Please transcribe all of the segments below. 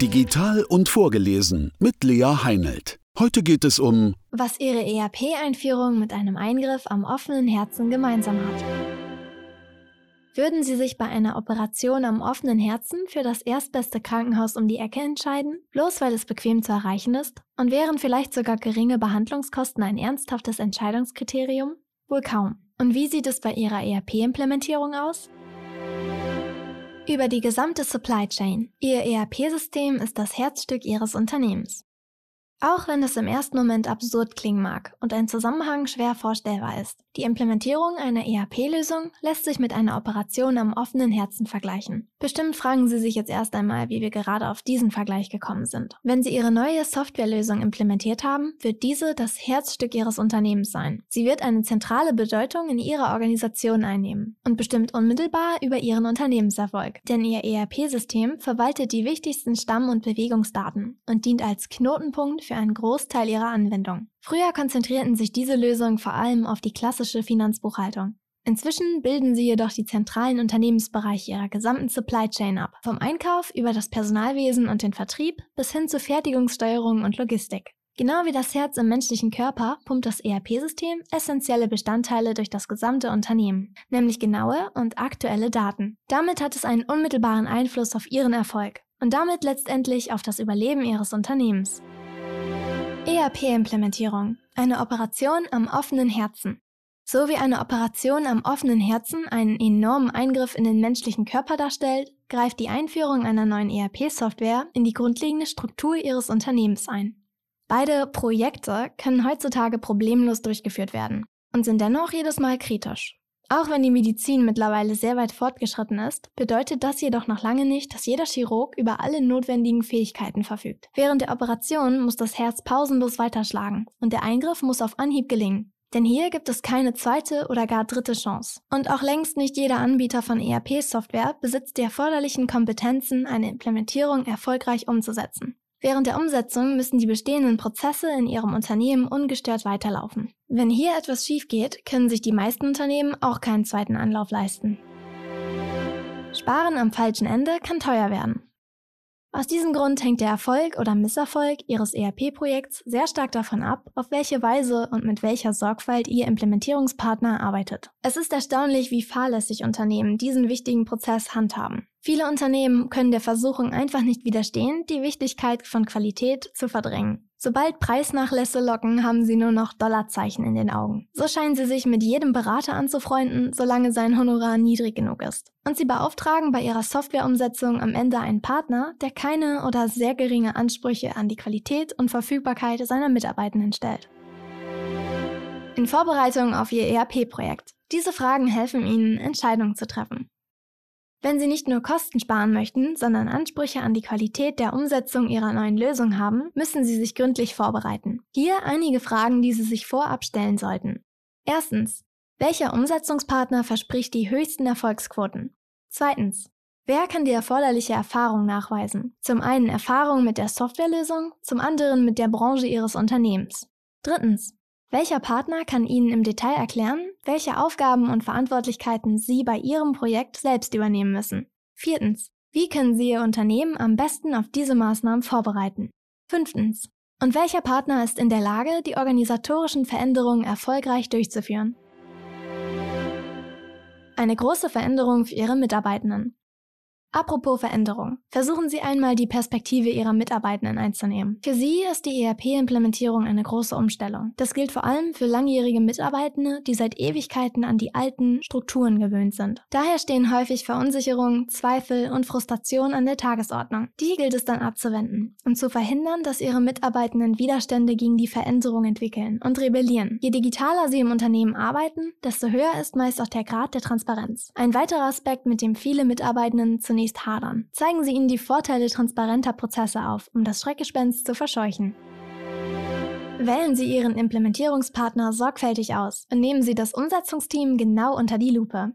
Digital und vorgelesen mit Lea Heinelt. Heute geht es um was Ihre ERP-Einführung mit einem Eingriff am offenen Herzen gemeinsam hat. Würden Sie sich bei einer Operation am offenen Herzen für das erstbeste Krankenhaus um die Ecke entscheiden, bloß weil es bequem zu erreichen ist? Und wären vielleicht sogar geringe Behandlungskosten ein ernsthaftes Entscheidungskriterium? Wohl kaum. Und wie sieht es bei Ihrer ERP-Implementierung aus? Über die gesamte Supply Chain. Ihr ERP-System ist das Herzstück Ihres Unternehmens. Auch wenn es im ersten Moment absurd klingen mag und ein Zusammenhang schwer vorstellbar ist, die Implementierung einer ERP-Lösung lässt sich mit einer Operation am offenen Herzen vergleichen. Bestimmt fragen Sie sich jetzt erst einmal, wie wir gerade auf diesen Vergleich gekommen sind. Wenn Sie Ihre neue Softwarelösung implementiert haben, wird diese das Herzstück Ihres Unternehmens sein. Sie wird eine zentrale Bedeutung in Ihrer Organisation einnehmen und bestimmt unmittelbar über Ihren Unternehmenserfolg. Denn Ihr ERP-System verwaltet die wichtigsten Stamm- und Bewegungsdaten und dient als Knotenpunkt für einen Großteil ihrer Anwendung. Früher konzentrierten sich diese Lösungen vor allem auf die klassische Finanzbuchhaltung. Inzwischen bilden sie jedoch die zentralen Unternehmensbereiche ihrer gesamten Supply Chain ab, vom Einkauf über das Personalwesen und den Vertrieb bis hin zu Fertigungssteuerung und Logistik. Genau wie das Herz im menschlichen Körper pumpt das ERP-System essentielle Bestandteile durch das gesamte Unternehmen, nämlich genaue und aktuelle Daten. Damit hat es einen unmittelbaren Einfluss auf Ihren Erfolg und damit letztendlich auf das Überleben Ihres Unternehmens. ERP-Implementierung. Eine Operation am offenen Herzen. So wie eine Operation am offenen Herzen einen enormen Eingriff in den menschlichen Körper darstellt, greift die Einführung einer neuen ERP-Software in die grundlegende Struktur Ihres Unternehmens ein. Beide Projekte können heutzutage problemlos durchgeführt werden und sind dennoch jedes Mal kritisch. Auch wenn die Medizin mittlerweile sehr weit fortgeschritten ist, bedeutet das jedoch noch lange nicht, dass jeder Chirurg über alle notwendigen Fähigkeiten verfügt. Während der Operation muss das Herz pausenlos weiterschlagen und der Eingriff muss auf Anhieb gelingen. Denn hier gibt es keine zweite oder gar dritte Chance. Und auch längst nicht jeder Anbieter von ERP-Software besitzt die erforderlichen Kompetenzen, eine Implementierung erfolgreich umzusetzen. Während der Umsetzung müssen die bestehenden Prozesse in Ihrem Unternehmen ungestört weiterlaufen. Wenn hier etwas schief geht, können sich die meisten Unternehmen auch keinen zweiten Anlauf leisten. Sparen am falschen Ende kann teuer werden. Aus diesem Grund hängt der Erfolg oder Misserfolg Ihres ERP-Projekts sehr stark davon ab, auf welche Weise und mit welcher Sorgfalt Ihr Implementierungspartner arbeitet. Es ist erstaunlich, wie fahrlässig Unternehmen diesen wichtigen Prozess handhaben. Viele Unternehmen können der Versuchung einfach nicht widerstehen, die Wichtigkeit von Qualität zu verdrängen. Sobald Preisnachlässe locken, haben sie nur noch Dollarzeichen in den Augen. So scheinen sie sich mit jedem Berater anzufreunden, solange sein Honorar niedrig genug ist. Und sie beauftragen bei ihrer Softwareumsetzung am Ende einen Partner, der keine oder sehr geringe Ansprüche an die Qualität und Verfügbarkeit seiner Mitarbeitenden stellt. In Vorbereitung auf ihr ERP-Projekt. Diese Fragen helfen Ihnen, Entscheidungen zu treffen. Wenn Sie nicht nur Kosten sparen möchten, sondern Ansprüche an die Qualität der Umsetzung Ihrer neuen Lösung haben, müssen Sie sich gründlich vorbereiten. Hier einige Fragen, die Sie sich vorab stellen sollten. Erstens. Welcher Umsetzungspartner verspricht die höchsten Erfolgsquoten? Zweitens. Wer kann die erforderliche Erfahrung nachweisen? Zum einen Erfahrung mit der Softwarelösung, zum anderen mit der Branche Ihres Unternehmens. Drittens. Welcher Partner kann Ihnen im Detail erklären, welche Aufgaben und Verantwortlichkeiten Sie bei Ihrem Projekt selbst übernehmen müssen? Viertens. Wie können Sie Ihr Unternehmen am besten auf diese Maßnahmen vorbereiten? Fünftens. Und welcher Partner ist in der Lage, die organisatorischen Veränderungen erfolgreich durchzuführen? Eine große Veränderung für Ihre Mitarbeitenden. Apropos Veränderung. Versuchen Sie einmal die Perspektive Ihrer Mitarbeitenden einzunehmen. Für Sie ist die ERP-Implementierung eine große Umstellung. Das gilt vor allem für langjährige Mitarbeitende, die seit Ewigkeiten an die alten Strukturen gewöhnt sind. Daher stehen häufig Verunsicherung, Zweifel und Frustration an der Tagesordnung. Die gilt es dann abzuwenden, um zu verhindern, dass Ihre Mitarbeitenden Widerstände gegen die Veränderung entwickeln und rebellieren. Je digitaler Sie im Unternehmen arbeiten, desto höher ist meist auch der Grad der Transparenz. Ein weiterer Aspekt, mit dem viele Mitarbeitenden zunächst zunächst hadern. Zeigen Sie ihnen die Vorteile transparenter Prozesse auf, um das Schreckgespenst zu verscheuchen. Wählen Sie Ihren Implementierungspartner sorgfältig aus und nehmen Sie das Umsetzungsteam genau unter die Lupe.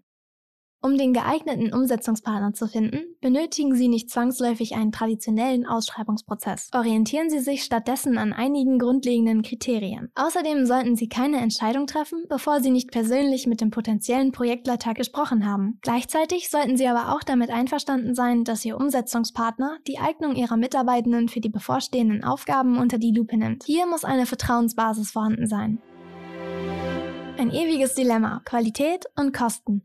Um den geeigneten Umsetzungspartner zu finden, benötigen Sie nicht zwangsläufig einen traditionellen Ausschreibungsprozess. Orientieren Sie sich stattdessen an einigen grundlegenden Kriterien. Außerdem sollten Sie keine Entscheidung treffen, bevor Sie nicht persönlich mit dem potenziellen Projektleiter gesprochen haben. Gleichzeitig sollten Sie aber auch damit einverstanden sein, dass Ihr Umsetzungspartner die Eignung Ihrer Mitarbeitenden für die bevorstehenden Aufgaben unter die Lupe nimmt. Hier muss eine Vertrauensbasis vorhanden sein. Ein ewiges Dilemma, Qualität und Kosten.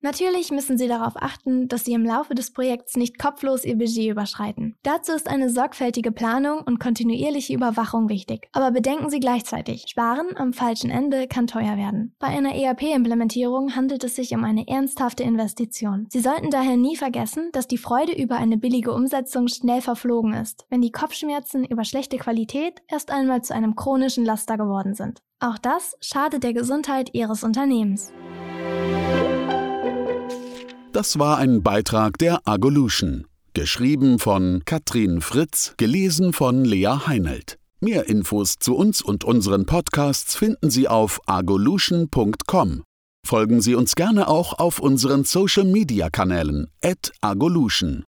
Natürlich müssen Sie darauf achten, dass Sie im Laufe des Projekts nicht kopflos Ihr Budget überschreiten. Dazu ist eine sorgfältige Planung und kontinuierliche Überwachung wichtig. Aber bedenken Sie gleichzeitig, Sparen am falschen Ende kann teuer werden. Bei einer ERP-Implementierung handelt es sich um eine ernsthafte Investition. Sie sollten daher nie vergessen, dass die Freude über eine billige Umsetzung schnell verflogen ist, wenn die Kopfschmerzen über schlechte Qualität erst einmal zu einem chronischen Laster geworden sind. Auch das schadet der Gesundheit Ihres Unternehmens. Das war ein Beitrag der Agolution. Geschrieben von Katrin Fritz, gelesen von Lea Heinelt. Mehr Infos zu uns und unseren Podcasts finden Sie auf agolution.com. Folgen Sie uns gerne auch auf unseren Social Media Kanälen, agolution.